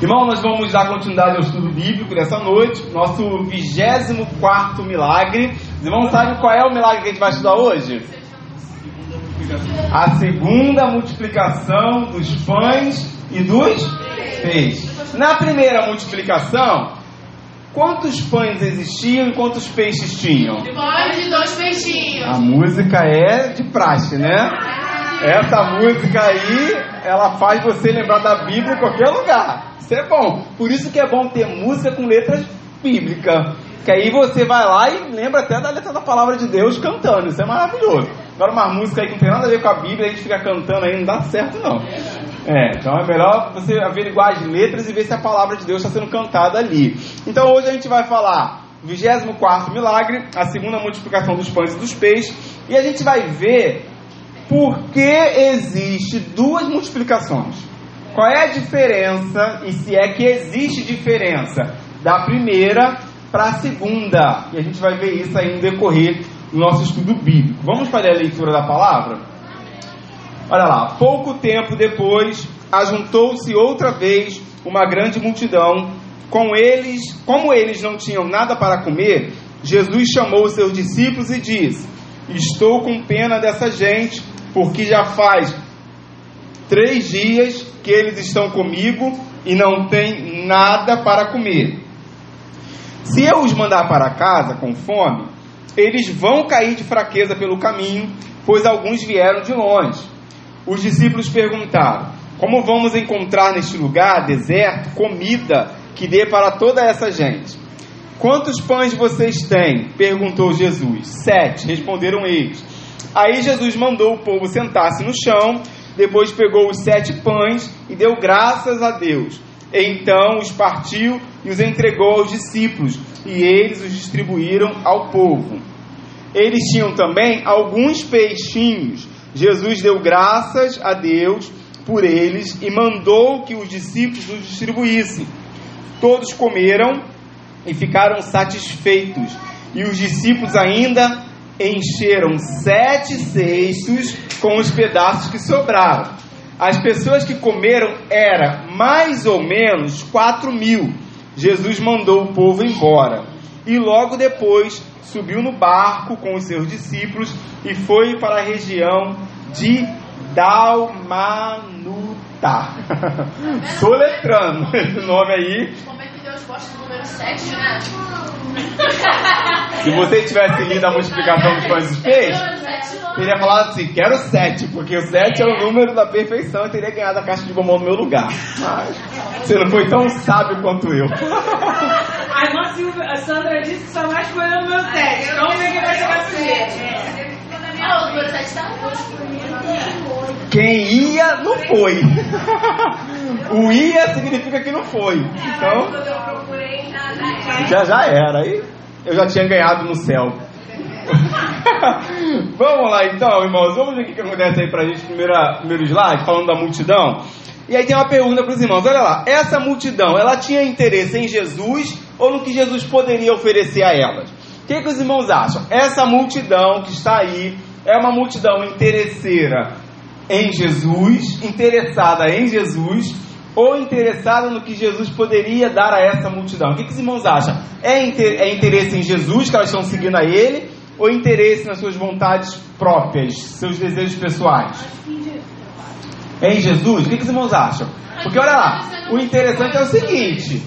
Irmão, nós vamos dar continuidade ao estudo bíblico dessa noite, nosso 24 milagre. Os irmãos sabem qual é o milagre que a gente vai estudar hoje? A segunda multiplicação dos pães e dos peixes. Na primeira multiplicação, quantos pães existiam e quantos peixes tinham? Pães e dois peixinhos. A música é de praxe, né? Essa música aí, ela faz você lembrar da Bíblia em qualquer lugar. Isso é bom. Por isso que é bom ter música com letras bíblicas. Que aí você vai lá e lembra até da letra da palavra de Deus cantando. Isso é maravilhoso. Agora uma música aí que não tem nada a ver com a Bíblia, a gente fica cantando aí, não dá certo não. É, então é melhor você averiguar as letras e ver se a palavra de Deus está sendo cantada ali. Então hoje a gente vai falar 24 milagre, a segunda multiplicação dos pães e dos peixes, e a gente vai ver por que existe duas multiplicações. Qual é a diferença, e se é que existe diferença, da primeira para a segunda? E a gente vai ver isso aí no decorrer do nosso estudo bíblico. Vamos fazer a leitura da palavra? Olha lá, pouco tempo depois, ajuntou-se outra vez uma grande multidão. Com eles, como eles não tinham nada para comer, Jesus chamou os seus discípulos e disse: Estou com pena dessa gente, porque já faz três dias que eles estão comigo e não têm nada para comer. Se eu os mandar para casa com fome, eles vão cair de fraqueza pelo caminho, pois alguns vieram de longe. Os discípulos perguntaram: Como vamos encontrar neste lugar deserto comida que dê para toda essa gente? Quantos pães vocês têm? perguntou Jesus. Sete, responderam eles. Aí Jesus mandou o povo sentar-se no chão, depois pegou os sete pães e deu graças a Deus. Então os partiu e os entregou aos discípulos, e eles os distribuíram ao povo. Eles tinham também alguns peixinhos. Jesus deu graças a Deus por eles e mandou que os discípulos os distribuíssem. Todos comeram e ficaram satisfeitos. E os discípulos ainda encheram sete cestos com os pedaços que sobraram. As pessoas que comeram era mais ou menos quatro mil. Jesus mandou o povo embora. E logo depois subiu no barco com os seus discípulos e foi para a região de Dalmanuta. Soletrando esse nome aí. Como é que Deus gosta do número 7, né? Se você tivesse lido a multiplicação dos pães e dos peixes, teria falado assim: quero sete, porque o sete é o número da perfeição e teria ganhado a caixa de bombom no meu lugar. Mas você não foi tão sábio quanto eu. A Sandra disse que só vai escolher o meu teste. Vamos ver quem vai chegar primeiro. O número 7 tá Quem ia, não foi. O ia significa que não foi. Então, eu procurei nada. já já era. Aí eu já tinha ganhado no céu. Vamos lá então, irmãos. Vamos ver o que acontece aí pra gente. Primeira, primeiro slide, falando da multidão. E aí tem uma pergunta para os irmãos. Olha lá, essa multidão, ela tinha interesse em Jesus ou no que Jesus poderia oferecer a elas? O que, que os irmãos acham? Essa multidão que está aí é uma multidão interesseira em Jesus, interessada em Jesus, ou interessada no que Jesus poderia dar a essa multidão? O que, que os irmãos acham? É, inter é interesse em Jesus que elas estão seguindo a Ele, ou interesse nas suas vontades próprias, seus desejos pessoais? É em Jesus? O que, que os irmãos acham? Porque olha lá, o interessante é o seguinte: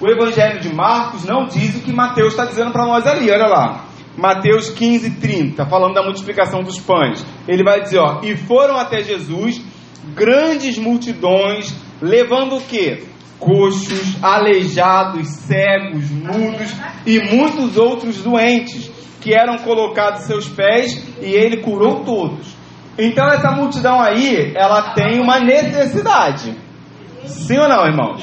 o Evangelho de Marcos não diz o que Mateus está dizendo para nós ali, olha lá. Mateus 15, 30, falando da multiplicação dos pães. Ele vai dizer, ó, e foram até Jesus grandes multidões, levando o quê? Coxos, aleijados, cegos, mudos e muitos outros doentes, que eram colocados aos seus pés, e ele curou todos. Então essa multidão aí, ela tem uma necessidade. Sim ou não, irmãos?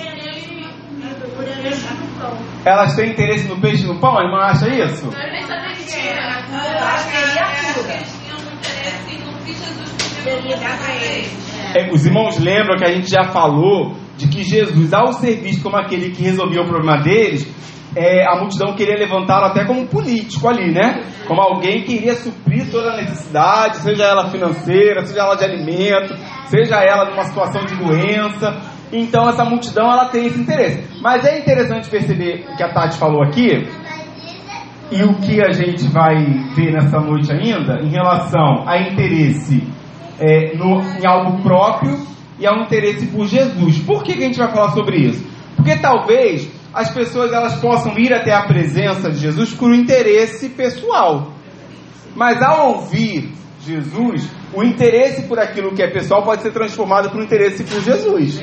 Elas têm interesse no peixe e no pão? A irmã acha isso? Eu nem sabia que tinha. Eu acho que é tudo. É, os irmãos lembram que a gente já falou de que Jesus, ao ser visto como aquele que resolvia o problema deles, é, a multidão queria levantá-lo até como político ali, né? Como alguém que iria suprir toda a necessidade, seja ela financeira, seja ela de alimento, seja ela numa situação de doença. Então essa multidão ela tem esse interesse. Mas é interessante perceber o que a Tati falou aqui e o que a gente vai ver nessa noite ainda em relação a interesse é, no, em algo próprio e ao interesse por Jesus. Por que, que a gente vai falar sobre isso? Porque talvez as pessoas elas possam ir até a presença de Jesus por um interesse pessoal. Mas ao ouvir Jesus, o interesse por aquilo que é pessoal pode ser transformado por um interesse por Jesus.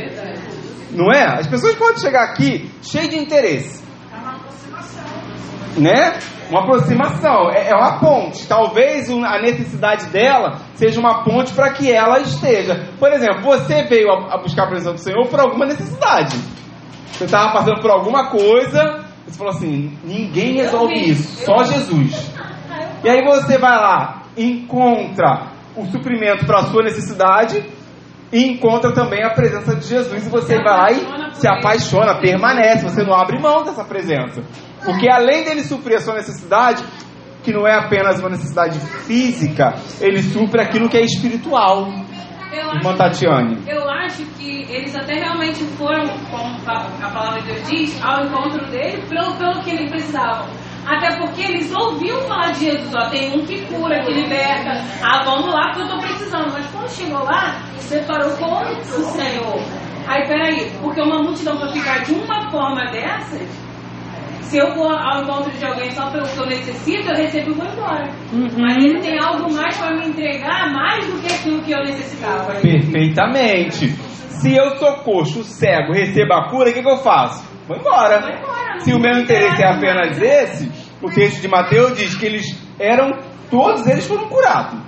Não é? As pessoas podem chegar aqui cheio de interesse. Né? Uma aproximação, é, é uma ponte. Talvez a necessidade dela seja uma ponte para que ela esteja. Por exemplo, você veio a, a buscar a presença do Senhor por alguma necessidade. Você estava passando por alguma coisa, você falou assim: ninguém resolve isso, só Jesus. E aí você vai lá, encontra o suprimento para a sua necessidade e encontra também a presença de Jesus e você vai lá e se apaixona, permanece, você não abre mão dessa presença. Porque além dele suprir a sua necessidade, que não é apenas uma necessidade física, ele supre aquilo que é espiritual. Eu Irmã acho, Tatiane. eu acho que eles até realmente foram, como a palavra de Deus diz, ao encontro dele pelo, pelo que eles precisavam. Até porque eles ouviam falar de Jesus, ó, tem um que cura, que liberta. Ah, vamos lá que eu estou precisando. Mas quando chegou lá, separou com o Senhor. Aí, peraí, porque uma multidão para ficar de uma forma dessas, se eu for ao encontro de alguém só pelo que eu necessito, eu recebo e vou embora. Mas ele tem algo mais para me entregar, mais do que aquilo que eu necessitava. Perfeitamente. Se eu sou coxo, cego, recebo a cura, o que, que eu faço? Vou embora. Vai embora. Se o meu interesse é apenas esse, o texto de Mateus diz que eles eram, todos eles foram curados.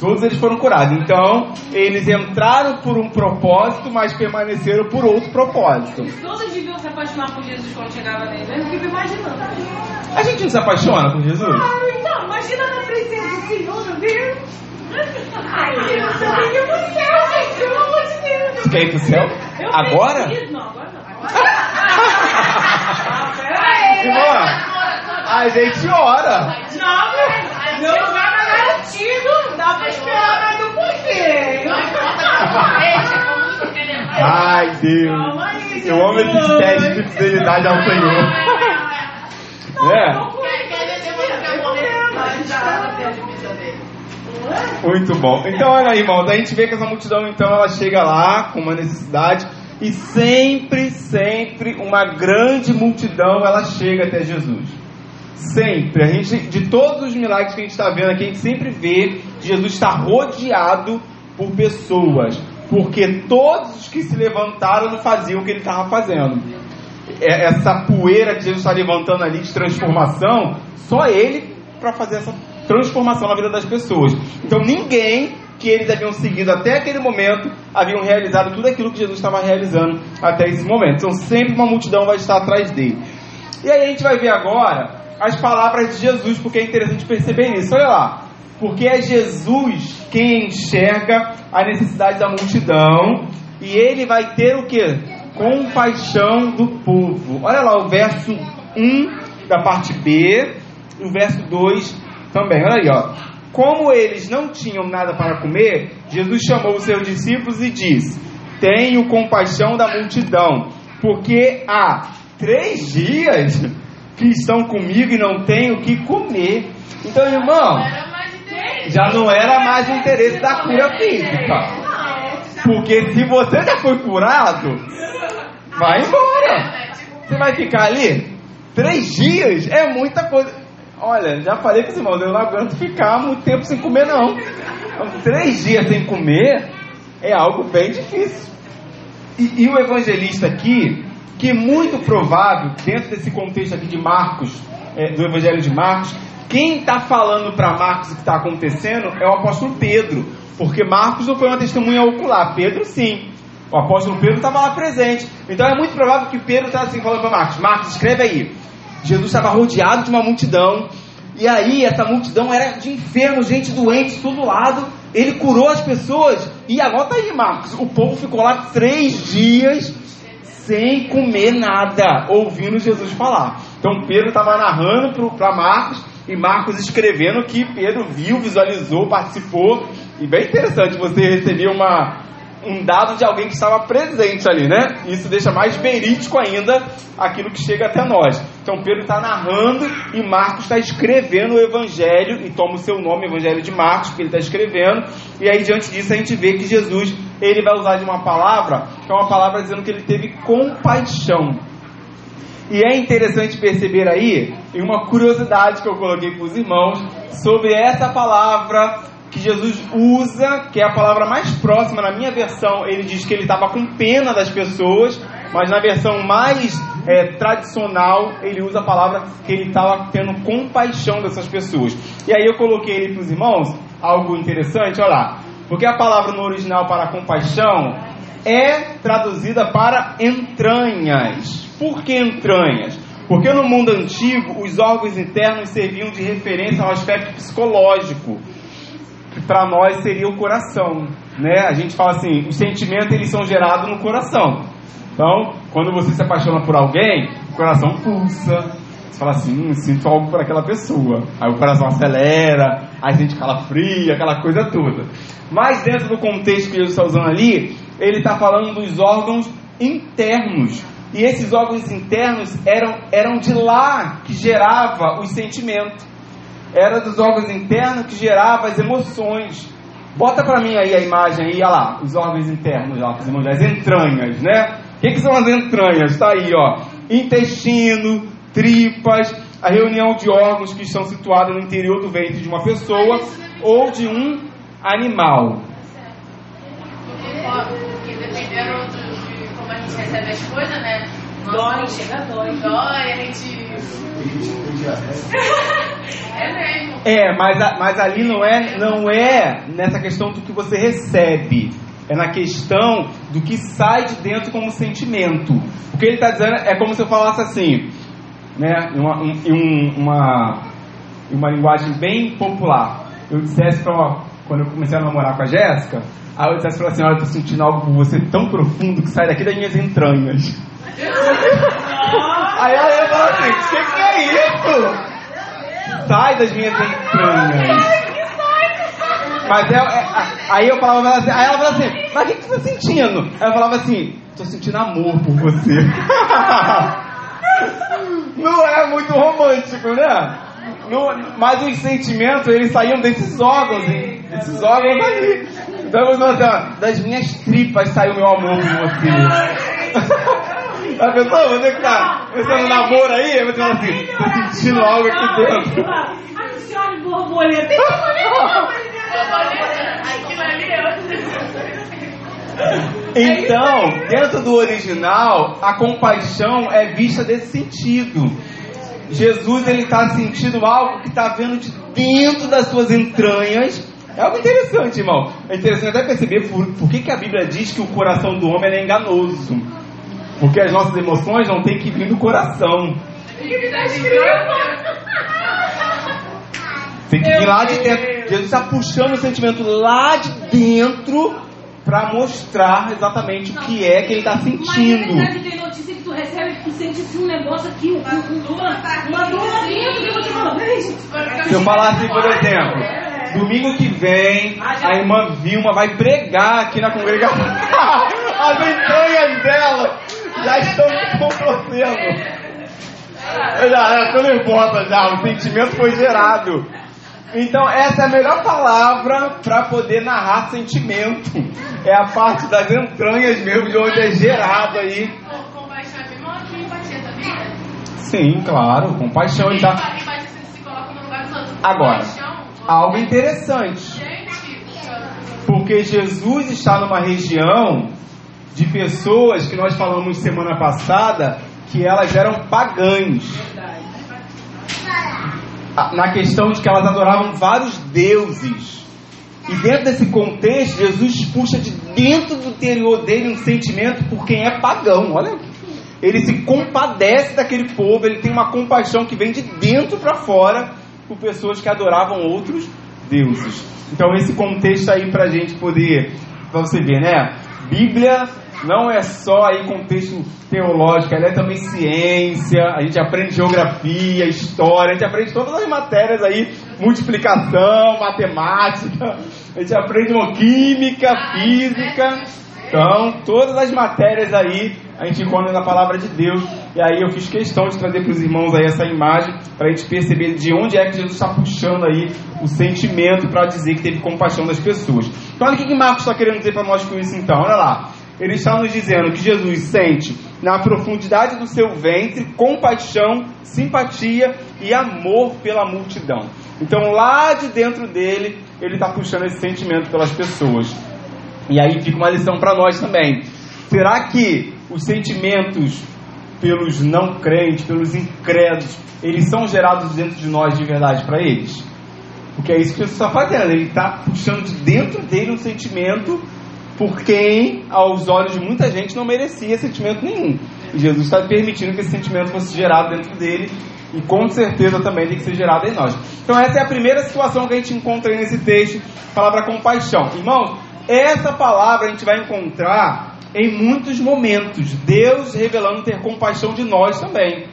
Todos eles foram curados. Então, eles entraram por um propósito, mas permaneceram por outro propósito. Todos deviam se apaixonar por Jesus quando chegava nele. Eu fico imaginando. A gente não se apaixona por Jesus? Ah, então, imagina na presença do Senhor, meu Deus. Ai, Deus, eu tenho pro céu, gente, pelo amor de Deus. Você quer ir pro céu? Eu Agora? Não, agora não. Peraí. Irmã, a gente ora. Não, meu- meu tá garantido. Dá pra esperar mais um pouquinho. Ai, Deus. Aí, Eu amo esses testes de fidelidade ao Senhor. É, muito bom. Então, olha aí, irmãos, a gente vê que essa multidão, então, ela chega lá com uma necessidade e sempre, sempre uma grande multidão ela chega até Jesus. Sempre. A gente, de todos os milagres que a gente está vendo aqui, a gente sempre vê Jesus está rodeado por pessoas. Porque todos os que se levantaram não faziam o que ele estava fazendo. É- Essa poeira que Jesus está levantando ali de transformação, só ele para fazer essa transformação na vida das pessoas. Então ninguém que eles haviam seguido até aquele momento haviam realizado tudo aquilo que Jesus estava realizando até esse momento. Então sempre uma multidão vai estar atrás dele. E aí a gente vai ver agora as palavras de Jesus, porque é interessante perceber isso. Olha lá. Porque é Jesus quem enxerga a necessidade da multidão e ele vai ter o que? Compaixão do povo. Olha lá o verso 1 da parte B o verso 2 também. Olha aí, ó. Como eles não tinham nada para comer, Jesus chamou os seus discípulos e disse: Tenho compaixão da multidão, porque há três dias que estão comigo e não tenho o que comer. Então, irmão, já não era mais o interesse da cura física. Porque se você já foi curado, vai embora. Você vai ficar ali três dias, é muita coisa. Olha, já falei com os irmãos, eu não aguento ficar muito tempo sem comer, não. Então, três dias sem comer é algo bem difícil. E, e o evangelista aqui, que é muito provável, dentro desse contexto aqui de Marcos, é, do evangelho de Marcos, quem está falando para Marcos o que está acontecendo é o apóstolo Pedro, porque Marcos não foi uma testemunha ocular, Pedro sim. O apóstolo Pedro estava lá presente. Então é muito provável que Pedro está assim falando para Marcos: Marcos, escreve aí. Jesus estava rodeado de uma multidão. E aí, essa multidão era de enfermos, gente doente, todo lado. Ele curou as pessoas. E anota aí, Marcos: o povo ficou lá três dias sem comer nada, ouvindo Jesus falar. Então Pedro estava narrando para Marcos e Marcos escrevendo que Pedro viu, visualizou, participou. E bem interessante você receber uma, um dado de alguém que estava presente ali, né? Isso deixa mais verídico ainda aquilo que chega até nós. Então Pedro está narrando e Marcos está escrevendo o Evangelho e toma o seu nome, Evangelho de Marcos, que ele está escrevendo. E aí diante disso a gente vê que Jesus ele vai usar de uma palavra que é uma palavra dizendo que ele teve compaixão. E é interessante perceber aí, e uma curiosidade que eu coloquei para os irmãos, sobre essa palavra que Jesus usa, que é a palavra mais próxima na minha versão, ele diz que ele estava com pena das pessoas, mas na versão mais é, tradicional, ele usa a palavra que ele estava tendo compaixão dessas pessoas. E aí eu coloquei ele para os irmãos, algo interessante, olha lá, porque a palavra no original para compaixão é traduzida para entranhas. Por que entranhas? Porque no mundo antigo, os órgãos internos serviam de referência ao aspecto psicológico, que para nós seria o coração. Né? A gente fala assim, os sentimentos eles são gerados no coração. Então, quando você se apaixona por alguém, o coração pulsa. Você fala assim, hum, sinto algo por aquela pessoa. Aí o coração acelera, aí a gente calafria, aquela coisa toda. Mas dentro do contexto que Jesus está usando ali, ele está falando dos órgãos internos. E esses órgãos internos eram, eram de lá que gerava os sentimentos. Era dos órgãos internos que gerava as emoções. Bota para mim aí a imagem aí, olha lá, os órgãos internos, ó, as entranhas, né? O que, que são as entranhas? Está aí, ó. Intestino, tripas, a reunião de órgãos que estão situados no interior do ventre de uma pessoa ou de um animal. Porque dependendo de como a gente recebe as coisas, né? Dói, chega dói. Dói, a gente. é mesmo. É, mas, a- mas ali não é, não é nessa questão do que você recebe. É na questão do que sai de dentro como sentimento. O que ele está dizendo é como se eu falasse assim, né, em uma, um- um- uma, uma linguagem bem popular. Eu dissesse pra, quando eu comecei a namorar com a Jéssica, aí eu dissesse pra ela assim, olha, eu tô sentindo algo por você tão profundo que sai daqui das minhas entranhas. Aí ela ia falar assim, o que, que é isso? Sai das minhas entranhas. Mas é, é- aí eu falava pra ela assim, aí ela falava assim, mas o que, que você tá sentindo? Aí eu falava assim, tô sentindo amor por você. Não é muito romântico, né? Não- mas os sentimentos, eles saíam desses órgãos, hein? desses órgãos ali. Então ó, das minhas tripas saiu meu amor por você. A pessoa, você que tá começando um namoro aí, você fala assim, tô sentindo algo aqui dentro. Ai, senhora borboleta. Ali é Então, dentro do original, a compaixão é vista desse sentido. Jesus ele está sentindo algo que está vendo de dentro das suas entranhas. É algo interessante, irmão. É interessante até perceber por, por que, que a Bíblia diz que o coração do homem é enganoso. Porque as nossas emoções não têm que vir do coração. Tem que vir lá de dentro. Jesus está puxando o sentimento lá de dentro para mostrar exatamente o que é que ele está Mas sentindo. verdade tem notícia que tu recebe que tu sente assim um negócio aqui, um, um, uma, uma dor dentro você fala, "Gente, Se eu falar assim, por exemplo, domingo que vem, a irmã Vilma vai pregar aqui na congregação. As entranhas dela já estão contorcendo. Eu já estou nervosa já, o sentimento foi gerado. Então, essa é a melhor palavra para poder narrar sentimento. É a parte das entranhas mesmo, de onde é gerado aí. Sim, claro, compaixão. Tá... Outros. Agora, algo interessante. Porque Jesus está numa região de pessoas que nós falamos semana passada que elas eram pagãs. Na questão de que elas adoravam vários deuses. E dentro desse contexto, Jesus puxa de dentro do interior dele um sentimento por quem é pagão. Olha, ele se compadece daquele povo, ele tem uma compaixão que vem de dentro para fora por pessoas que adoravam outros deuses. Então esse contexto aí para a gente poder, para você ver, né? Bíblia não é só aí contexto teológico, ela é também ciência, a gente aprende geografia, história, a gente aprende todas as matérias aí, multiplicação, matemática, a gente aprende química, física, Então, todas as matérias aí a gente encontra na palavra de Deus. E aí eu fiz questão de trazer para os irmãos aí essa imagem para a gente perceber de onde é que Jesus está puxando aí o sentimento para dizer que teve compaixão das pessoas. Então, olha o que Marcos está querendo dizer para nós com isso então. Olha lá. Ele está nos dizendo que Jesus sente na profundidade do seu ventre compaixão, simpatia e amor pela multidão. Então, lá de dentro dele, ele está puxando esse sentimento pelas pessoas. E aí fica uma lição para nós também. Será que os sentimentos pelos não crentes, pelos incrédulos, eles são gerados dentro de nós de verdade para eles? Porque é isso que Jesus está fazendo. Ele está puxando de dentro dele um sentimento por quem, aos olhos de muita gente, não merecia sentimento nenhum. E Jesus está permitindo que esse sentimento fosse gerado dentro dele e com certeza também tem que ser gerado em nós. Então essa é a primeira situação que a gente encontra nesse texto, palavra compaixão. Irmãos, essa palavra a gente vai encontrar em muitos momentos, Deus revelando ter compaixão de nós também.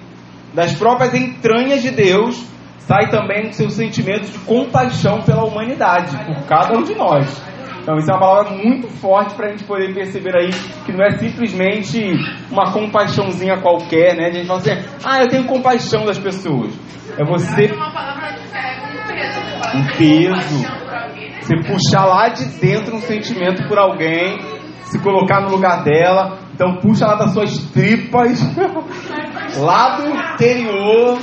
Das próprias entranhas de Deus sai também o seu sentimento de compaixão pela humanidade, por cada um de nós. Então isso é uma palavra muito forte para a gente poder perceber aí que não é simplesmente uma compaixãozinha qualquer, né? A gente fala assim, ah, eu tenho compaixão das pessoas. É você um peso. Você puxar lá de dentro um sentimento por alguém, se colocar no lugar dela. Então puxa lá das suas tripas, lá do interior,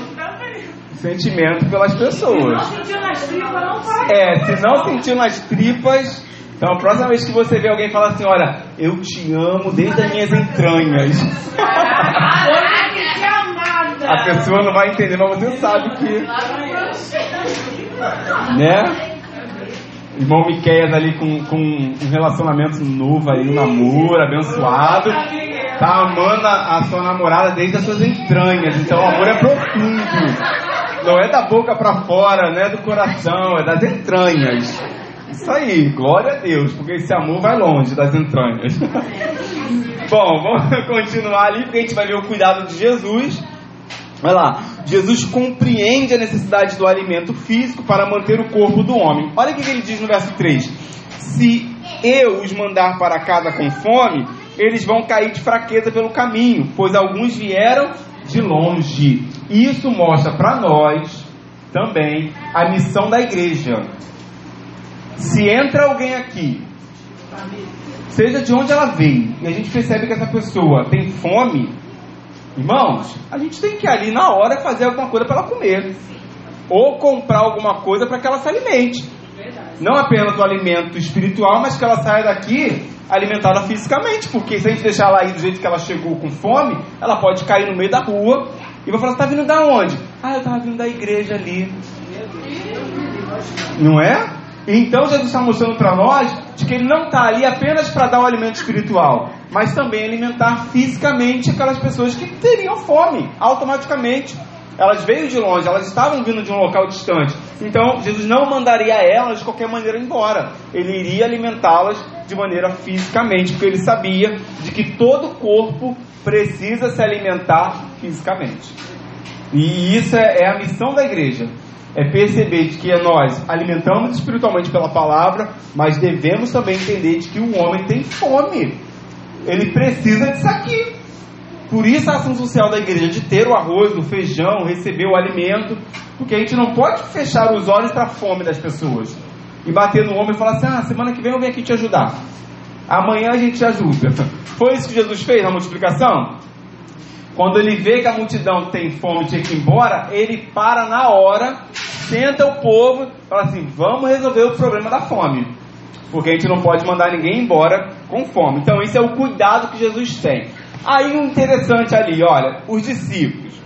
sentimento pelas pessoas. É, se não sentiu nas tripas, então, a próxima vez que você vê alguém falar assim, olha, eu te amo desde as minhas entranhas. a pessoa não vai entender, mas você sabe que. Né? Irmão Miqueias ali com, com um relacionamento novo aí, um namoro abençoado. Tá amando a, a sua namorada desde as suas entranhas. Então o amor é profundo. Não é da boca para fora, não é do coração, é das entranhas. Isso aí, glória a Deus, porque esse amor vai longe das entranhas. Bom, vamos continuar ali, porque a gente vai ver o cuidado de Jesus. Vai lá, Jesus compreende a necessidade do alimento físico para manter o corpo do homem. Olha o que ele diz no verso 3: Se eu os mandar para casa com fome, eles vão cair de fraqueza pelo caminho, pois alguns vieram de longe. Isso mostra para nós também a missão da igreja. Se entra alguém aqui, seja de onde ela veio, e a gente percebe que essa pessoa tem fome, irmãos, a gente tem que ir ali na hora fazer alguma coisa para ela comer. Ou comprar alguma coisa para que ela se alimente. Não apenas o alimento espiritual, mas que ela saia daqui alimentada fisicamente. Porque se a gente deixar ela aí do jeito que ela chegou com fome, ela pode cair no meio da rua e vai falar: Você está vindo da onde? Ah, eu estava vindo da igreja ali. Não é? Então Jesus está mostrando para nós de que ele não está ali apenas para dar o alimento espiritual, mas também alimentar fisicamente aquelas pessoas que teriam fome automaticamente. Elas veio de longe, elas estavam vindo de um local distante. Então Jesus não mandaria elas de qualquer maneira embora. Ele iria alimentá-las de maneira fisicamente, porque ele sabia de que todo corpo precisa se alimentar fisicamente. E isso é, é a missão da igreja é perceber de que nós alimentamos espiritualmente pela palavra, mas devemos também entender de que o homem tem fome. Ele precisa disso aqui. Por isso a ação social da igreja de ter o arroz, o feijão, receber o alimento, porque a gente não pode fechar os olhos para a fome das pessoas e bater no homem e falar assim: ah, semana que vem eu venho aqui te ajudar. Amanhã a gente te ajuda. Foi isso que Jesus fez na multiplicação? Quando ele vê que a multidão tem fome tinha que ir embora, ele para na hora, senta o povo fala assim: vamos resolver o problema da fome. Porque a gente não pode mandar ninguém embora com fome. Então, isso é o cuidado que Jesus tem. Aí, um interessante ali, olha, os discípulos.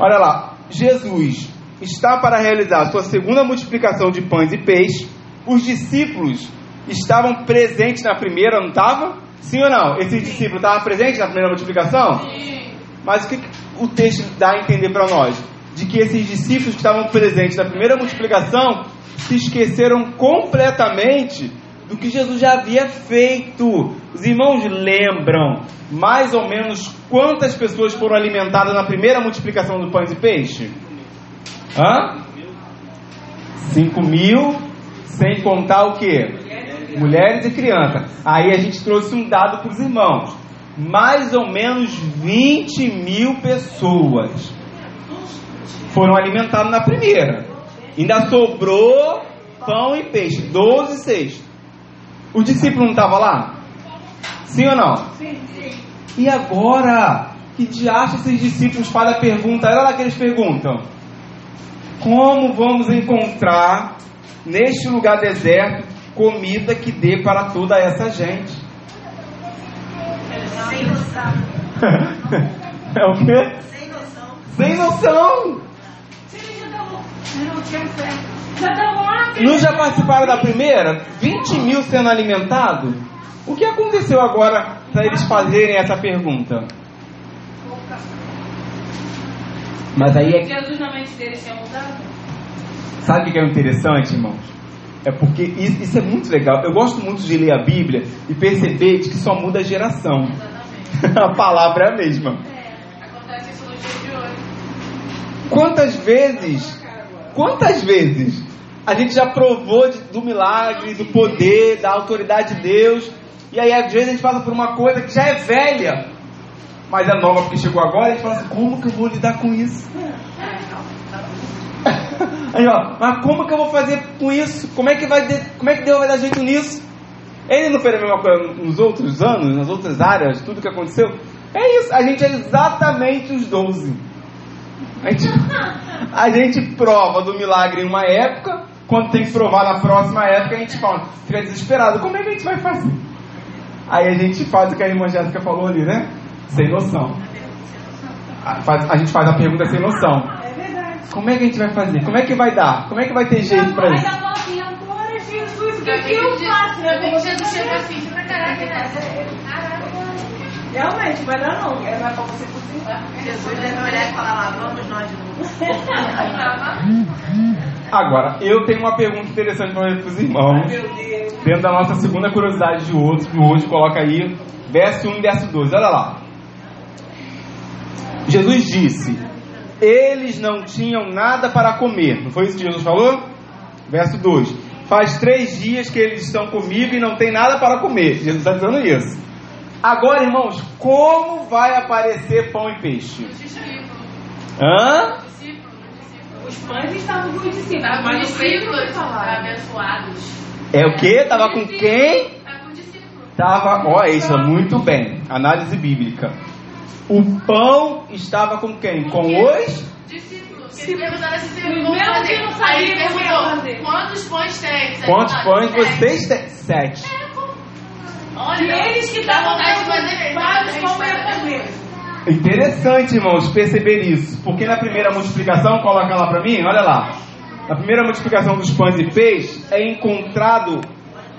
Olha lá, Jesus está para realizar a sua segunda multiplicação de pães e peixes. Os discípulos estavam presentes na primeira, não estavam? Sim ou não? Esse discípulo estava presente na primeira multiplicação? Sim. Mas o que o texto dá a entender para nós? De que esses discípulos que estavam presentes na primeira multiplicação se esqueceram completamente do que Jesus já havia feito. Os irmãos lembram mais ou menos quantas pessoas foram alimentadas na primeira multiplicação do pães e peixe? Hã? Cinco mil, sem contar o que? Mulheres e crianças. Aí a gente trouxe um dado para os irmãos. Mais ou menos 20 mil pessoas foram alimentadas na primeira. Ainda sobrou pão e peixe, 12 cestos. O discípulo não estava lá? Sim ou não? Sim, sim. E agora? Que diacho esses discípulos fazem a pergunta? Olha lá que eles perguntam. Como vamos encontrar neste lugar deserto comida que dê para toda essa gente? Sem noção. é o quê? Sem noção. Sem noção! Não. Já participaram da primeira? 20 mil sendo alimentados? O que aconteceu agora para eles fazerem essa pergunta? Mas aí é que Jesus na mente deles tinha mudado? Sabe o que é interessante, irmãos? É porque isso, é muito legal. Eu gosto muito de ler a Bíblia e perceber de que só muda a geração. A palavra é a mesma. É, acontece isso no dia de hoje. Quantas vezes, quantas vezes a gente já provou de- do milagre, do poder, da autoridade de Deus, e aí às vezes a gente passa por uma coisa que já é velha, mas é nova porque chegou agora, e a gente fala assim, como que eu vou lidar com isso? Aí, ó, mas como que eu vou fazer com isso? Como é que vai de- como é que Deus vai dar jeito nisso? Ele não fez a mesma coisa nos outros anos, nas outras áreas, tudo que aconteceu? É isso, a gente é exatamente os 12. A gente, a gente prova do milagre em uma época, quando tem que provar na próxima época, a gente fala, fica desesperado, como é que a gente vai fazer? Aí a gente faz o que a irmã Jéssica falou ali, né? Sem noção. A, faz- a gente faz a pergunta sem noção. É. Como é que a gente vai fazer? Como é que vai dar? Como é que vai ter jeito pra Aí isso? ela fala assim, agora Jesus, o que, que eu faço? que Jesus chega assim, caraca, né? Caraca. Realmente, vai dar não. É mais pra você cozinhar. Jesus deve olhar e falar lá, vamos nós de novo. Agora, eu tenho uma pergunta interessante para fazer para os irmãos. Meu Deus. Dentro da nossa segunda curiosidade de hoje, de hoje, coloca aí, verso 1 e verso 2. Olha lá. Jesus disse: Eles não tinham nada para comer. Não foi isso que Jesus falou? Verso 2. Faz três dias que eles estão comigo e não tem nada para comer. Jesus está dizendo isso. Agora, irmãos, como vai aparecer pão e peixe? Hã? Os pães estavam com os discípulos, com mas os discípulos abençoados. É o que? Tava com quem? Tá com discípulos. Tava, ó, isso, muito bem. Análise bíblica. O pão estava com quem? Com os? Discípulos. Eles perguntaram assim, que não Aí ele perguntou, quantos pães tem? Quantos falaram, pães vocês têm? Sete. Olha, E eles que dá estavam vontade de fazer vários mesmo. como ia fazer. Interessante, irmãos, perceber isso. Porque na primeira multiplicação, coloca lá pra mim, olha lá. Na primeira multiplicação dos pães e peixes é encontrado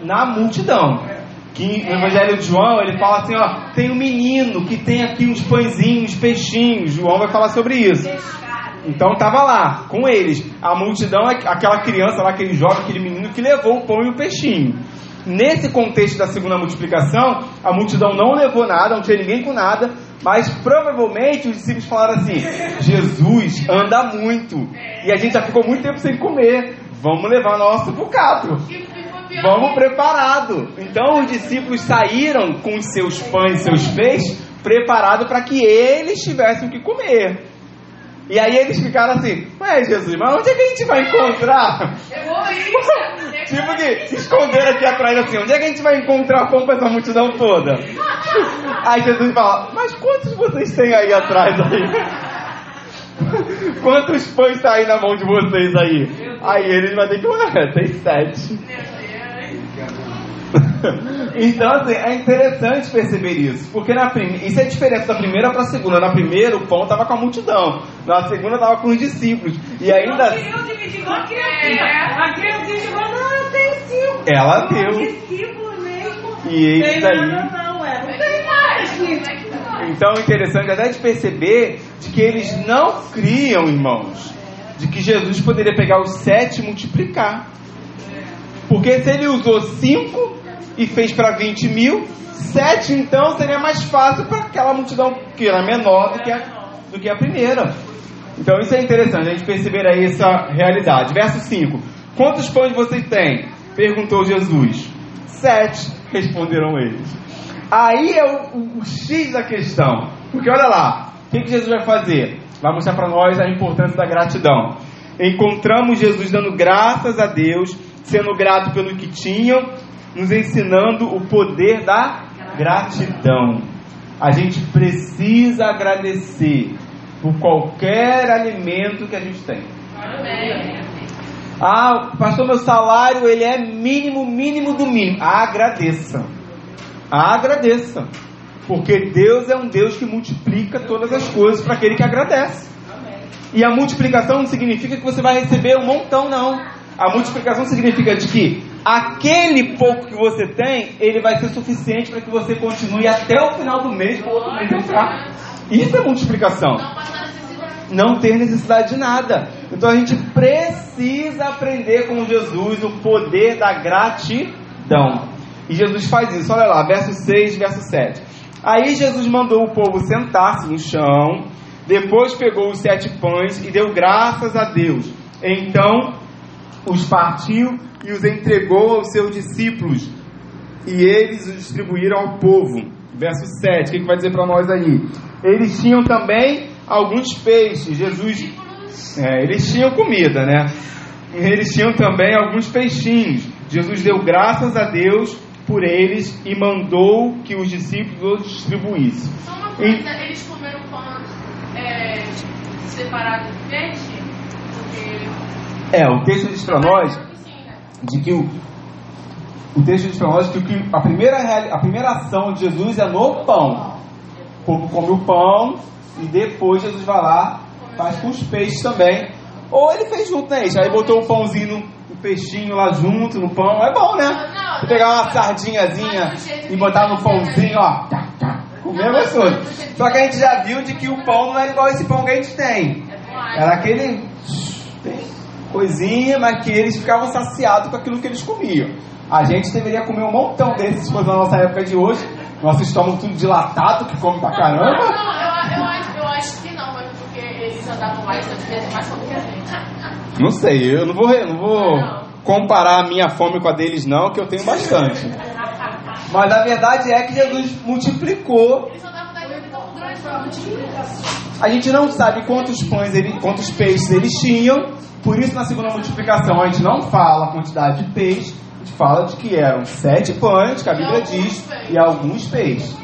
na multidão. Que no Evangelho de João ele fala assim: ó, tem um menino que tem aqui uns pãezinhos, peixinhos. João vai falar sobre isso. Então estava lá, com eles. A multidão é aquela criança lá, aquele jovem, aquele menino que levou o pão e o peixinho. Nesse contexto da segunda multiplicação, a multidão não levou nada, não tinha ninguém com nada, mas provavelmente os discípulos falaram assim: Jesus anda muito e a gente já ficou muito tempo sem comer, vamos levar nosso bocado. Vamos preparado. Então os discípulos saíram com os seus pães, seus peixes, preparados para que eles tivessem o que comer. E aí eles ficaram assim, ué Jesus, mas onde é que a gente vai encontrar? Tipo que esconderam aqui atrás assim, onde é que a gente vai encontrar pão para essa multidão toda? Aí Jesus fala, mas quantos vocês têm aí atrás aí? Quantos pães tá aí na mão de vocês aí? Aí eles vão ter que, ué, tem sete. Então, assim, é interessante perceber isso. Porque na prim... isso é a diferença da primeira para a segunda. Na primeira, o pão estava com a multidão. Na segunda, estava com os discípulos. E ainda. Não queriam dividir igual a criancinha. A criancinha chegou, não, eu tenho cinco. Ela Não, deu. discípulo mesmo. E eles Tem aí. nada não, é. Não tem mais. Então, é interessante até de perceber de que eles não criam, irmãos, de que Jesus poderia pegar os sete e multiplicar. Porque se ele usou cinco e fez para 20 mil, sete então seria mais fácil para aquela multidão que era menor do que, a, do que a primeira. Então isso é interessante, a gente perceber aí essa realidade. Verso 5: Quantos pães vocês têm? Perguntou Jesus. Sete, responderam eles. Aí é o, o, o X da questão. Porque olha lá, o que, que Jesus vai fazer? Vai mostrar para nós a importância da gratidão. Encontramos Jesus dando graças a Deus, sendo grato pelo que tinham, nos ensinando o poder da gratidão. A gente precisa agradecer por qualquer alimento que a gente tem. Ah, pastor, meu salário ele é mínimo, mínimo do mínimo. Agradeça. Agradeça. Porque Deus é um Deus que multiplica todas as coisas para aquele que agradece. E a multiplicação não significa que você vai receber um montão, não. A multiplicação significa de que aquele pouco que você tem, ele vai ser suficiente para que você continue até o final do mês para o outro mês entrar. Isso é multiplicação. Não ter necessidade de nada. Então a gente precisa aprender com Jesus o poder da gratidão. E Jesus faz isso, olha lá, verso 6, verso 7. Aí Jesus mandou o povo sentar-se no chão, depois pegou os sete pães e deu graças a Deus. Então os partiu e os entregou aos seus discípulos, e eles os distribuíram ao povo. Verso 7, o que, que vai dizer para nós aí? Eles tinham também alguns peixes. Jesus. É, eles tinham comida, né? Eles tinham também alguns peixinhos. Jesus deu graças a Deus por eles e mandou que os discípulos os distribuíssem. Só uma coisa, eles comeram pão é, separado do peixe? Porque. É, o texto diz para nós de que o, o texto diz para nós que, a, primeira, a primeira ação de Jesus é no pão. O povo come o pão e depois Jesus vai lá, faz com os peixes também. Ou ele fez junto, né? Aí botou o pãozinho, o peixinho lá junto no pão. É bom, né? Pegar uma sardinhazinha e botar no pãozinho, ó. Tá, tá, comer gostoso. Só que a gente já viu de que o pão não é igual esse pão que a gente tem. Era aquele coisinha, mas que eles ficavam saciados com aquilo que eles comiam. A gente deveria comer um montão desses se fosse na nossa época de hoje. Nosso estômago tudo dilatado, que come pra caramba. Não, eu, eu, acho, eu acho que não, mas porque eles andavam mais, mais fome que a gente. Não sei, eu não vou, não vou comparar a minha fome com a deles, não, que eu tenho bastante. Mas a verdade é que Jesus multiplicou. Eles andavam daí tão grande pra multiplicar. A gente não sabe quantos pães, ele, quantos peixes eles tinham. Por isso, na segunda multiplicação, a gente não fala a quantidade de peixe. A gente fala de que eram sete pães, que a Bíblia diz, e alguns peixes.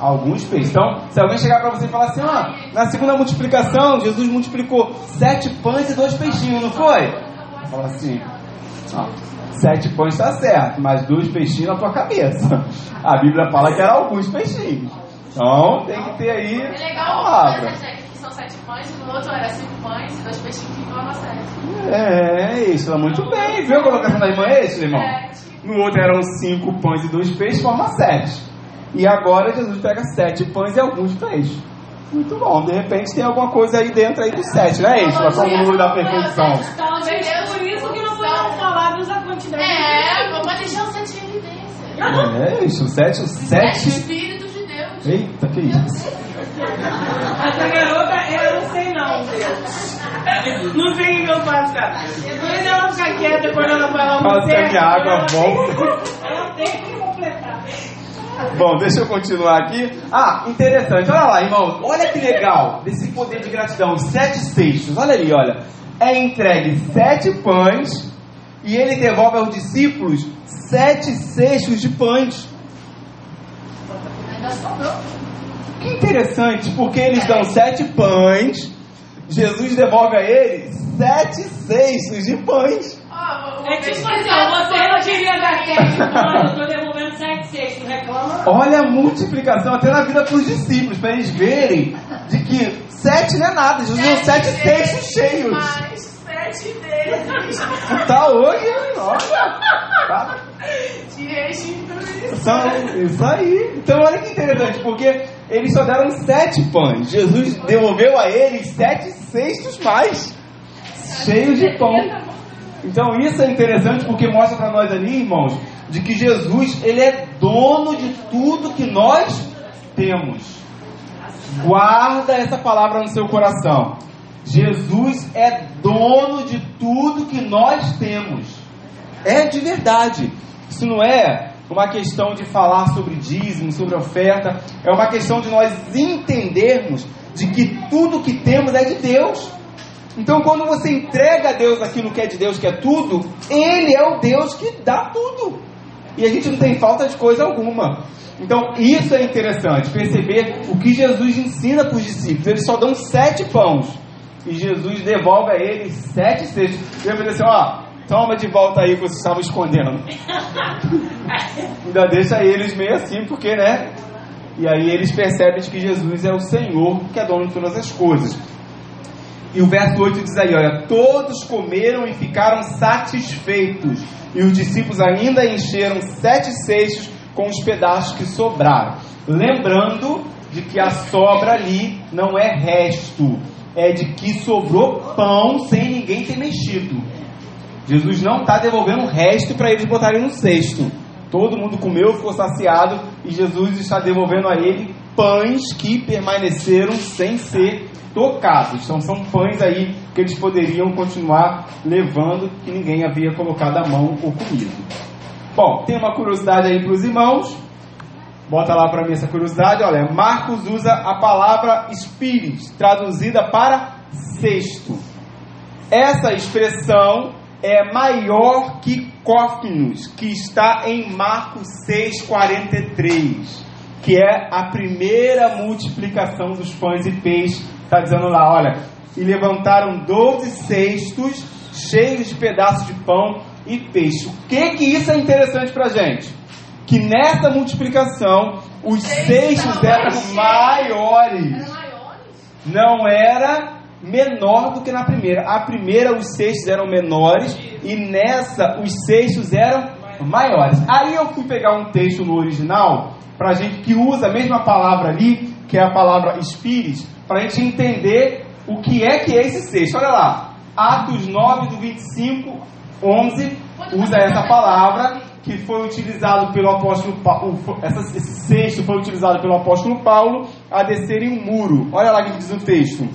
Alguns peixes. Então, se alguém chegar para você e falar assim, ó, na segunda multiplicação, Jesus multiplicou sete pães e dois peixinhos, não foi? Fala assim, ó, sete pães está certo, mas dois peixinhos na tua cabeça. A Bíblia fala que eram alguns peixinhos. Então, tem que ter aí É a palavra. São sete pães, e no outro era cinco pães e dois peixinhos que formam sete. É, isso, é muito bem. Viu a colocação da irmã esse, irmão? Sete. No outro eram cinco pães e dois peixes, forma sete. E agora Jesus pega sete pães e alguns peixes. Muito bom, de repente tem alguma coisa aí dentro aí dos sete, não é isso? O número da perfeição. Talvez por isso que não foram falados a quantidade É, vamos deixar o sete em evidência. É isso, sete, o Sete sete. espíritos de Deus. Eita, que isso? Essa garota, não. Sei o que eu faço, cara. Ela fica quieta quando ela vai lá Passa que a água volta. Ela tem que completar. Bom, deixa eu continuar aqui. Ah, interessante. Olha lá, irmão. Olha que legal desse poder de gratidão. Sete cestos. Olha ali, olha. É entregue sete pães e ele devolve aos discípulos sete cestos de pães. Que interessante, porque eles dão sete pães, Jesus devolve a eles sete cestos de pães. Vou É tipo assim, você não queria dar sete pães, eu tô devolvendo sete sextos, reclama. Olha a multiplicação até na vida para os discípulos, para eles verem de que sete não é nada, Jesus deu sete cestos cheios. Mais sete deles. Tá hoje, olha. Tá. São, isso aí. Então olha que interessante, porque eles só deram sete pães. Jesus devolveu a eles sete cestos mais, cheios de pão. Então isso é interessante porque mostra para nós ali, irmãos, de que Jesus ele é dono de tudo que nós temos. Guarda essa palavra no seu coração. Jesus é dono de tudo que nós temos. É de verdade. Isso não é uma questão de falar sobre dízimo, sobre oferta, é uma questão de nós entendermos de que tudo que temos é de Deus. Então, quando você entrega a Deus aquilo que é de Deus, que é tudo, Ele é o Deus que dá tudo. E a gente não tem falta de coisa alguma. Então, isso é interessante, perceber o que Jesus ensina para os discípulos. Eles só dão sete pães. E Jesus devolve a eles sete cestos. Ele vai dizer assim: ó, toma de volta aí que vocês estavam escondendo. Ainda deixa eles meio assim, porque, né? E aí eles percebem que Jesus é o Senhor que é dono de todas as coisas. E o verso 8 diz aí: olha, todos comeram e ficaram satisfeitos. E os discípulos ainda encheram sete cestos com os pedaços que sobraram. Lembrando de que a sobra ali não é resto, é de que sobrou pão sem ninguém ter mexido. Jesus não está devolvendo o resto para eles botarem no cesto. Todo mundo comeu, ficou saciado e Jesus está devolvendo a ele pães que permaneceram sem ser tocados. Então são pães aí que eles poderiam continuar levando que ninguém havia colocado a mão ou comido. Bom, tem uma curiosidade aí para os irmãos. Bota lá para mim essa curiosidade. Olha, Marcos usa a palavra espírito, traduzida para cesto. Essa expressão é maior que cófinos, que está em Marcos 6,43, que é a primeira multiplicação dos pães e peixes. Está dizendo lá, olha, e levantaram 12 cestos cheios de pedaços de pão e peixe. O que que isso é interessante para gente? Que nessa multiplicação os cestos eram maiores. Não era menor do que na primeira. A primeira os cestos eram menores e nessa os cestos eram maiores. Aí eu fui pegar um texto no original para gente que usa a mesma palavra ali, que é a palavra espírito, para a gente entender o que é que é esse cesto. Olha lá, Atos 9 do 25 11 usa essa palavra que foi utilizado pelo apóstolo Paulo, esse cesto foi utilizado pelo apóstolo Paulo a descer em um muro. Olha lá o que diz o texto.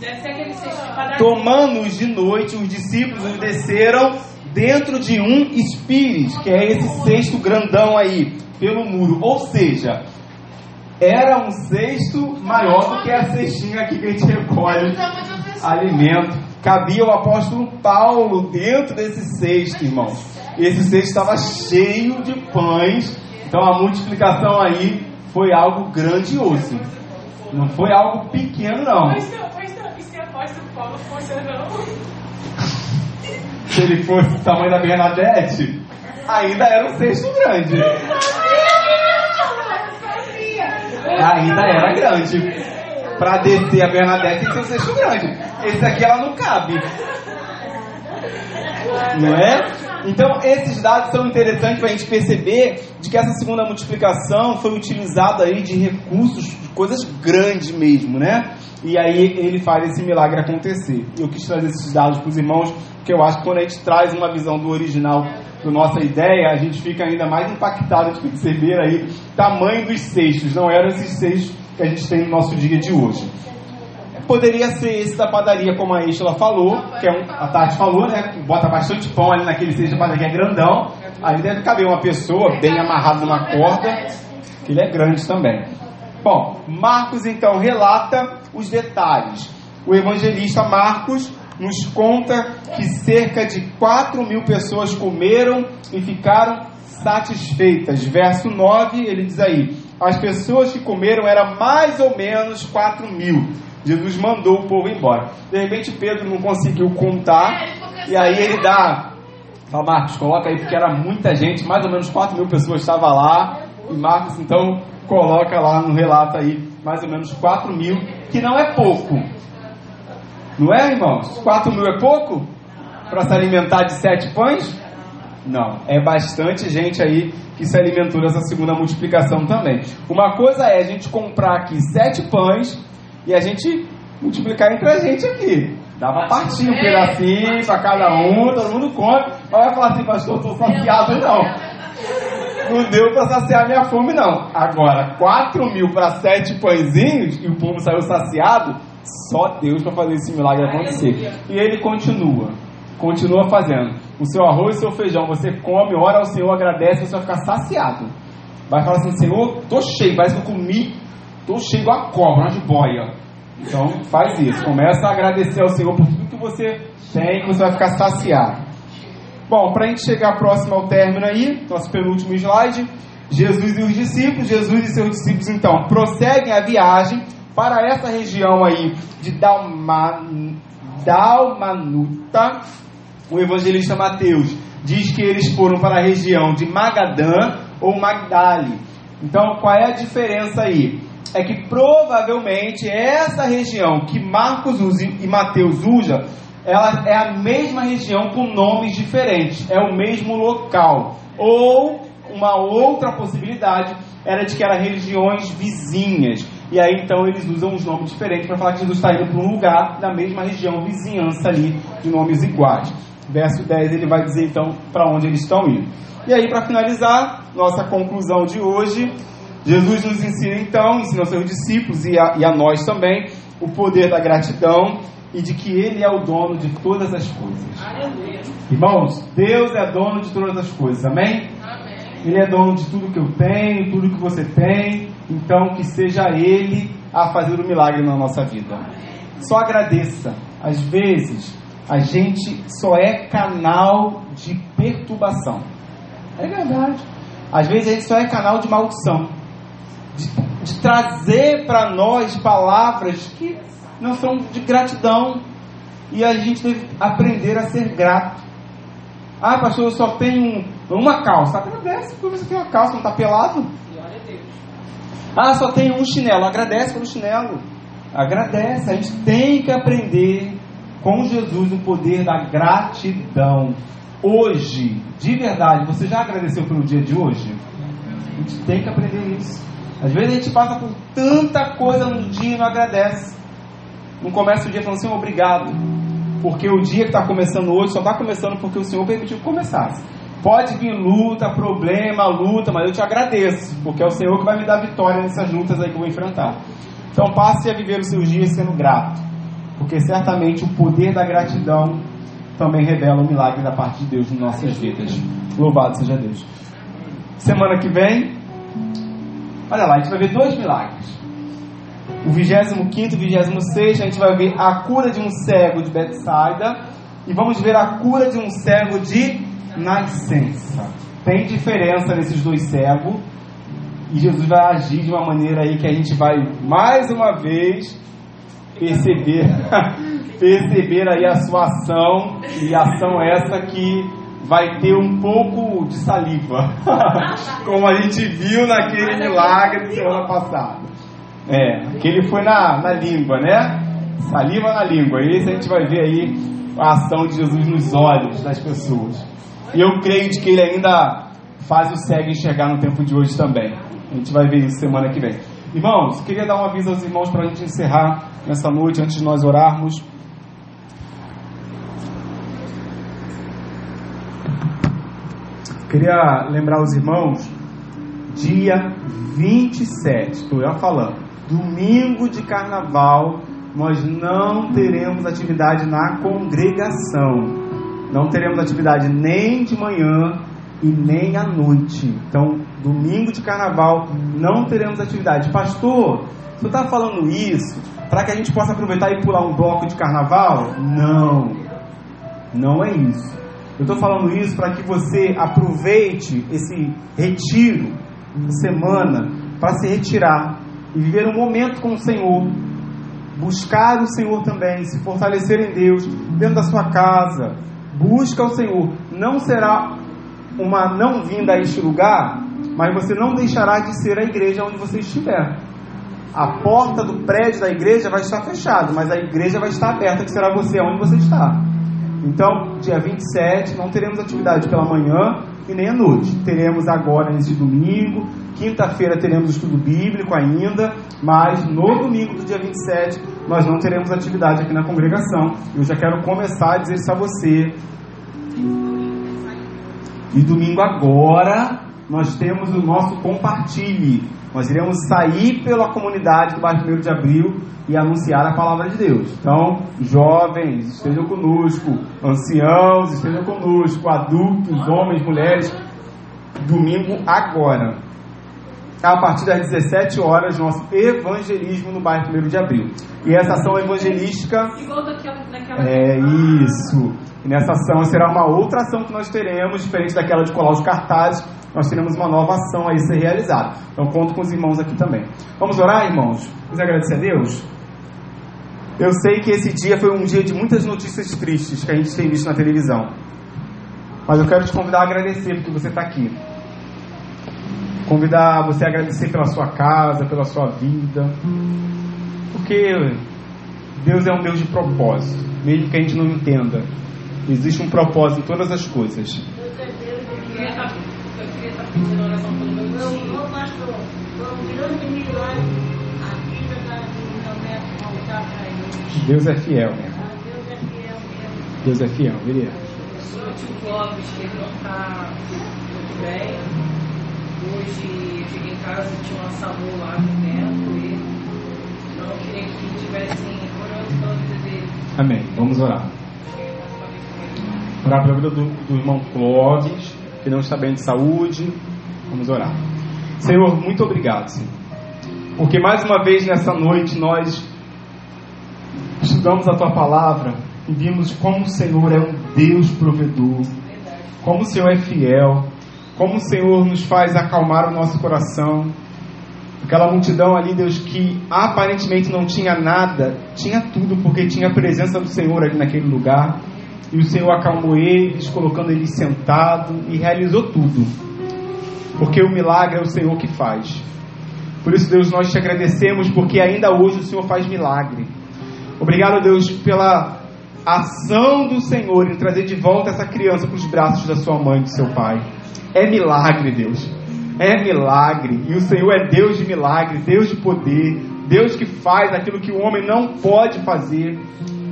Tomando-os de noite, os discípulos os desceram dentro de um espírito, que é esse cesto grandão aí, pelo muro. Ou seja, era um cesto maior do que a cestinha aqui que a gente recolhe alimento. Cabia o apóstolo Paulo dentro desse cesto, irmãos. Esse cesto estava cheio de pães. Então a multiplicação aí foi algo grandioso. Não foi algo pequeno, não. Mas se, mas se, se apóstolo Paulo fosse não. Se ele fosse do tamanho da Bernadette, ainda era um cesto grande. Ainda era grande. Para descer a Bernadette tem que ser um cesto grande. Esse aqui ela não cabe. Não é? Então, esses dados são interessantes para a gente perceber de que essa segunda multiplicação foi utilizada aí de recursos, de coisas grandes mesmo, né? E aí ele faz esse milagre acontecer. Eu quis trazer esses dados para os irmãos, porque eu acho que quando a gente traz uma visão do original da nossa ideia, a gente fica ainda mais impactado de perceber aí tamanho dos cestos. Não eram esses cestos que a gente tem no nosso dia de hoje. Poderia ser esse da padaria, como a Estela falou, que é um, a Tati falou, né? Bota bastante pão ali naquele de padaria que é grandão. Ali deve caber uma pessoa bem amarrada numa corda, que ele é grande também. Bom, Marcos então relata os detalhes. O evangelista Marcos nos conta que cerca de 4 mil pessoas comeram e ficaram satisfeitas. Verso 9, ele diz aí: as pessoas que comeram eram mais ou menos 4 mil. Jesus mandou o povo embora. De repente Pedro não conseguiu contar, e aí ele dá. Fala, Marcos, coloca aí, porque era muita gente, mais ou menos 4 mil pessoas estavam lá, e Marcos então coloca lá no relato aí, mais ou menos 4 mil, que não é pouco. Não é, irmãos? 4 mil é pouco? Para se alimentar de sete pães? Não, é bastante gente aí que se alimentou dessa segunda multiplicação também. Uma coisa é a gente comprar aqui sete pães e a gente multiplicar entre a gente aqui. Dá pra partir um pedacinho para cada um, todo mundo come. Mas vai falar assim, pastor, eu tô saciado não. Não deu para saciar minha fome, não. Agora, 4 mil para sete pãezinhos e o povo saiu saciado, só Deus para fazer esse milagre acontecer. E ele continua, continua fazendo. O seu arroz e o seu feijão, você come, ora ao Senhor, agradece, você vai ficar saciado. Vai falar assim, Senhor, tô cheio, parece que eu comi, cheio igual a cobra, uma jiboia. Então faz isso, começa a agradecer ao Senhor por tudo que você tem, que você vai ficar saciado. Bom, para a gente chegar próximo ao término aí, nosso penúltimo slide, Jesus e os discípulos, Jesus e seus discípulos então prosseguem a viagem para essa região aí de Dalman, Dalmanuta. O evangelista Mateus diz que eles foram para a região de Magadã ou Magdali. Então, qual é a diferença aí? É que provavelmente essa região que Marcos usa e Mateus usa, ela é a mesma região com nomes diferentes, é o mesmo local. Ou uma outra possibilidade era de que eram regiões vizinhas. E aí então eles usam uns nomes diferentes para falar que Jesus está indo para um lugar na mesma região, vizinhança ali, de nomes iguais. Verso 10 ele vai dizer então para onde eles estão indo. E aí, para finalizar, nossa conclusão de hoje, Jesus nos ensina então, ensina aos seus discípulos e a, e a nós também, o poder da gratidão e de que Ele é o dono de todas as coisas. Aleluia. Irmãos, Deus é dono de todas as coisas, amém? Amém. Ele é dono de tudo que eu tenho, tudo que você tem, então que seja Ele a fazer o milagre na nossa vida. Só agradeça. Às vezes, a gente só é canal de perturbação. É verdade. Às vezes a gente só é canal de maldição. De, de trazer para nós palavras que não são de gratidão. E a gente deve aprender a ser grato. Ah, pastor, eu só tenho uma calça. Agradece porque você tem uma calça, não está pelado. Ah, só tenho um chinelo. Agradece pelo chinelo. Agradece. A gente tem que aprender com Jesus o poder da gratidão. Hoje, de verdade, você já agradeceu pelo dia de hoje? A gente tem que aprender isso. Às vezes a gente passa por tanta coisa no dia e não agradece. Não começa o dia falando assim, obrigado. Porque o dia que está começando hoje só está começando porque o Senhor permitiu que começasse. Pode vir luta, problema, luta, mas eu te agradeço, porque é o Senhor que vai me dar vitória nessas lutas aí que eu vou enfrentar. Então passe a viver os seus dias sendo grato, porque certamente o poder da gratidão também revela o milagre da parte de Deus em nossas vidas. Louvado seja Deus. Semana que vem, olha lá, a gente vai ver dois milagres. O 25 e 26 a gente vai ver a cura de um cego de Betsaida e vamos ver a cura de um cego de nascença. Tem diferença nesses dois cegos e Jesus vai agir de uma maneira aí que a gente vai mais uma vez perceber perceber aí a sua ação e ação essa que vai ter um pouco de saliva, como a gente viu naquele milagre de semana passada. É, aquele foi na, na língua, né? Saliva na língua. Esse a gente vai ver aí a ação de Jesus nos olhos das pessoas. E eu creio de que ele ainda faz o cego enxergar no tempo de hoje também. A gente vai ver isso semana que vem. Irmãos, queria dar um aviso aos irmãos para a gente encerrar nessa noite, antes de nós orarmos. Queria lembrar os irmãos, dia 27, estou eu falando, domingo de carnaval, nós não teremos atividade na congregação. Não teremos atividade nem de manhã e nem à noite. Então, domingo de carnaval, não teremos atividade. Pastor, você está falando isso para que a gente possa aproveitar e pular um bloco de carnaval? Não, não é isso. Eu estou falando isso para que você aproveite esse retiro semana para se retirar e viver um momento com o Senhor, buscar o Senhor também, se fortalecer em Deus dentro da sua casa. Busca o Senhor. Não será uma não vinda a este lugar, mas você não deixará de ser a igreja onde você estiver. A porta do prédio da igreja vai estar fechada, mas a igreja vai estar aberta, que será você onde você está. Então, dia 27, não teremos atividade pela manhã e nem à noite. Teremos agora nesse domingo, quinta-feira teremos estudo bíblico ainda, mas no domingo do dia 27 nós não teremos atividade aqui na congregação. Eu já quero começar a dizer isso a você. E domingo agora nós temos o nosso compartilhe. Nós iremos sair pela comunidade do bairro 1 de abril e anunciar a palavra de Deus. Então, jovens, estejam conosco, anciãos, estejam conosco, adultos, homens, mulheres, domingo agora. a partir das 17 horas, nosso evangelismo no bairro 1 de Abril. E essa ação evangelística. É isso. E nessa ação será uma outra ação que nós teremos, diferente daquela de colar os cartazes, nós teremos uma nova ação aí ser realizada. Então conto com os irmãos aqui também. Vamos orar, irmãos? Vamos agradecer a Deus? Eu sei que esse dia foi um dia de muitas notícias tristes que a gente tem visto na televisão. Mas eu quero te convidar a agradecer porque você está aqui. Convidar você a agradecer pela sua casa, pela sua vida. Porque Deus é um Deus de propósito, mesmo que a gente não entenda. Existe um propósito em todas as coisas. Deus é fiel? Ah, Deus é fiel. Deus é fiel, ele é. Meu tio Clóvis, que ele não está muito bem. Hoje eu cheguei em casa e tinha uma SAMU lá no neto e eu queria que tivessem orando pela vida dele. Amém. Vamos orar. Orar pela vida do, do irmão Clóvis, que não está bem de saúde. Vamos orar. Senhor, muito obrigado, Senhor. Porque mais uma vez nessa noite nós estudamos a tua palavra e vimos como o Senhor é um Deus provedor, como o Senhor é fiel, como o Senhor nos faz acalmar o nosso coração. Aquela multidão ali, Deus, que aparentemente não tinha nada, tinha tudo, porque tinha a presença do Senhor ali naquele lugar. E o Senhor acalmou eles, colocando eles sentados e realizou tudo. Porque o milagre é o Senhor que faz. Por isso, Deus, nós te agradecemos, porque ainda hoje o Senhor faz milagre. Obrigado, Deus, pela ação do Senhor em trazer de volta essa criança para os braços da sua mãe e do seu pai. É milagre, Deus. É milagre. E o Senhor é Deus de milagre, Deus de poder, Deus que faz aquilo que o homem não pode fazer.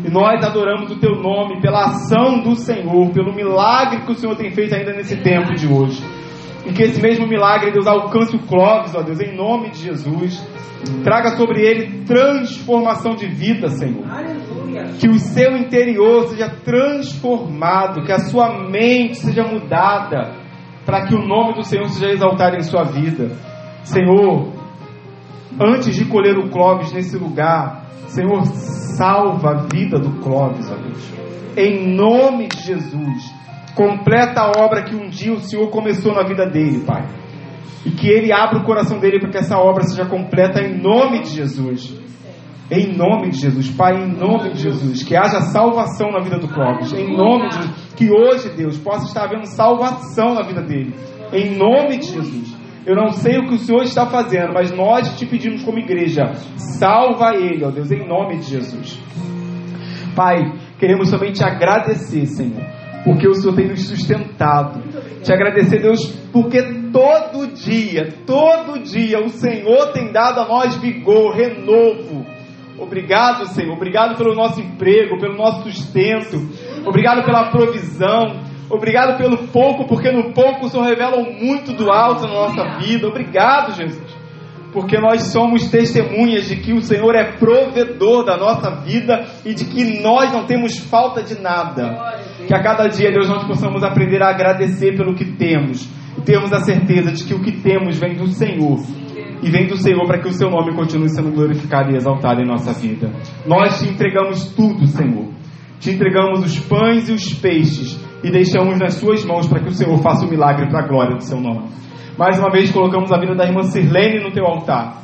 E nós adoramos o teu nome pela ação do Senhor, pelo milagre que o Senhor tem feito ainda nesse tempo de hoje. E que esse mesmo milagre, Deus, alcance o Clóvis, ó Deus, em nome de Jesus. Traga sobre ele transformação de vida, Senhor. Aleluia. Que o seu interior seja transformado, que a sua mente seja mudada, para que o nome do Senhor seja exaltado em sua vida. Senhor, antes de colher o Clóvis nesse lugar, Senhor, salva a vida do Clóvis, ó Deus. Em nome de Jesus. Completa a obra que um dia o Senhor começou na vida dele, Pai. E que ele abra o coração dele para que essa obra seja completa em nome de Jesus. Em nome de Jesus, Pai, em nome de Jesus, que haja salvação na vida do Clóvis. Em nome de Jesus, que hoje, Deus, possa estar havendo salvação na vida dele. Em nome de Jesus. Eu não sei o que o Senhor está fazendo, mas nós te pedimos como igreja, salva ele, ó Deus, em nome de Jesus. Pai, queremos também te agradecer, Senhor, porque o Senhor tem nos sustentado. Te agradecer, Deus, porque todo dia, todo dia o Senhor tem dado a nós vigor, renovo. Obrigado, Senhor. Obrigado pelo nosso emprego, pelo nosso sustento. Obrigado pela provisão. Obrigado pelo pouco, porque no pouco o Senhor revela muito do alto na nossa vida. Obrigado, Jesus. Porque nós somos testemunhas de que o Senhor é provedor da nossa vida e de que nós não temos falta de nada. Que a cada dia, Deus, nós possamos aprender a agradecer pelo que temos e termos a certeza de que o que temos vem do Senhor e vem do Senhor para que o seu nome continue sendo glorificado e exaltado em nossa vida. Nós te entregamos tudo, Senhor. Te entregamos os pães e os peixes e deixamos nas suas mãos para que o Senhor faça o milagre para a glória do seu nome. Mais uma vez colocamos a vida da irmã Sirlene no teu altar.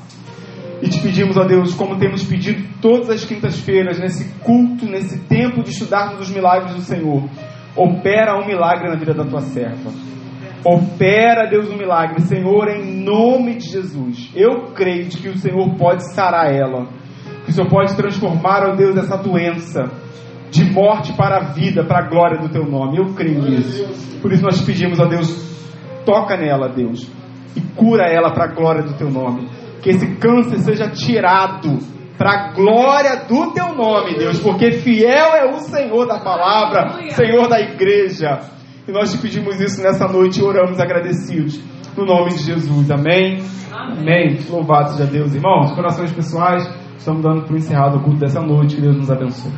E te pedimos, ó Deus, como temos pedido todas as quintas-feiras, nesse culto, nesse tempo de estudarmos os milagres do Senhor, opera um milagre na vida da tua serva. Opera, Deus, um milagre. Senhor, em nome de Jesus. Eu creio de que o Senhor pode sarar ela. Que o Senhor pode transformar, ó Deus, essa doença de morte para a vida, para a glória do teu nome. Eu creio nisso. Por isso nós pedimos, ó Deus, toca nela, Deus, e cura ela para a glória do teu nome. Que esse câncer seja tirado para a glória do teu nome, Deus, porque fiel é o Senhor da palavra, Senhor da igreja. E nós te pedimos isso nessa noite e oramos agradecidos. No nome de Jesus. Amém. Amém. Louvado seja Deus, irmãos. Corações pessoais, estamos dando por encerrado o culto dessa noite. Que Deus nos abençoe.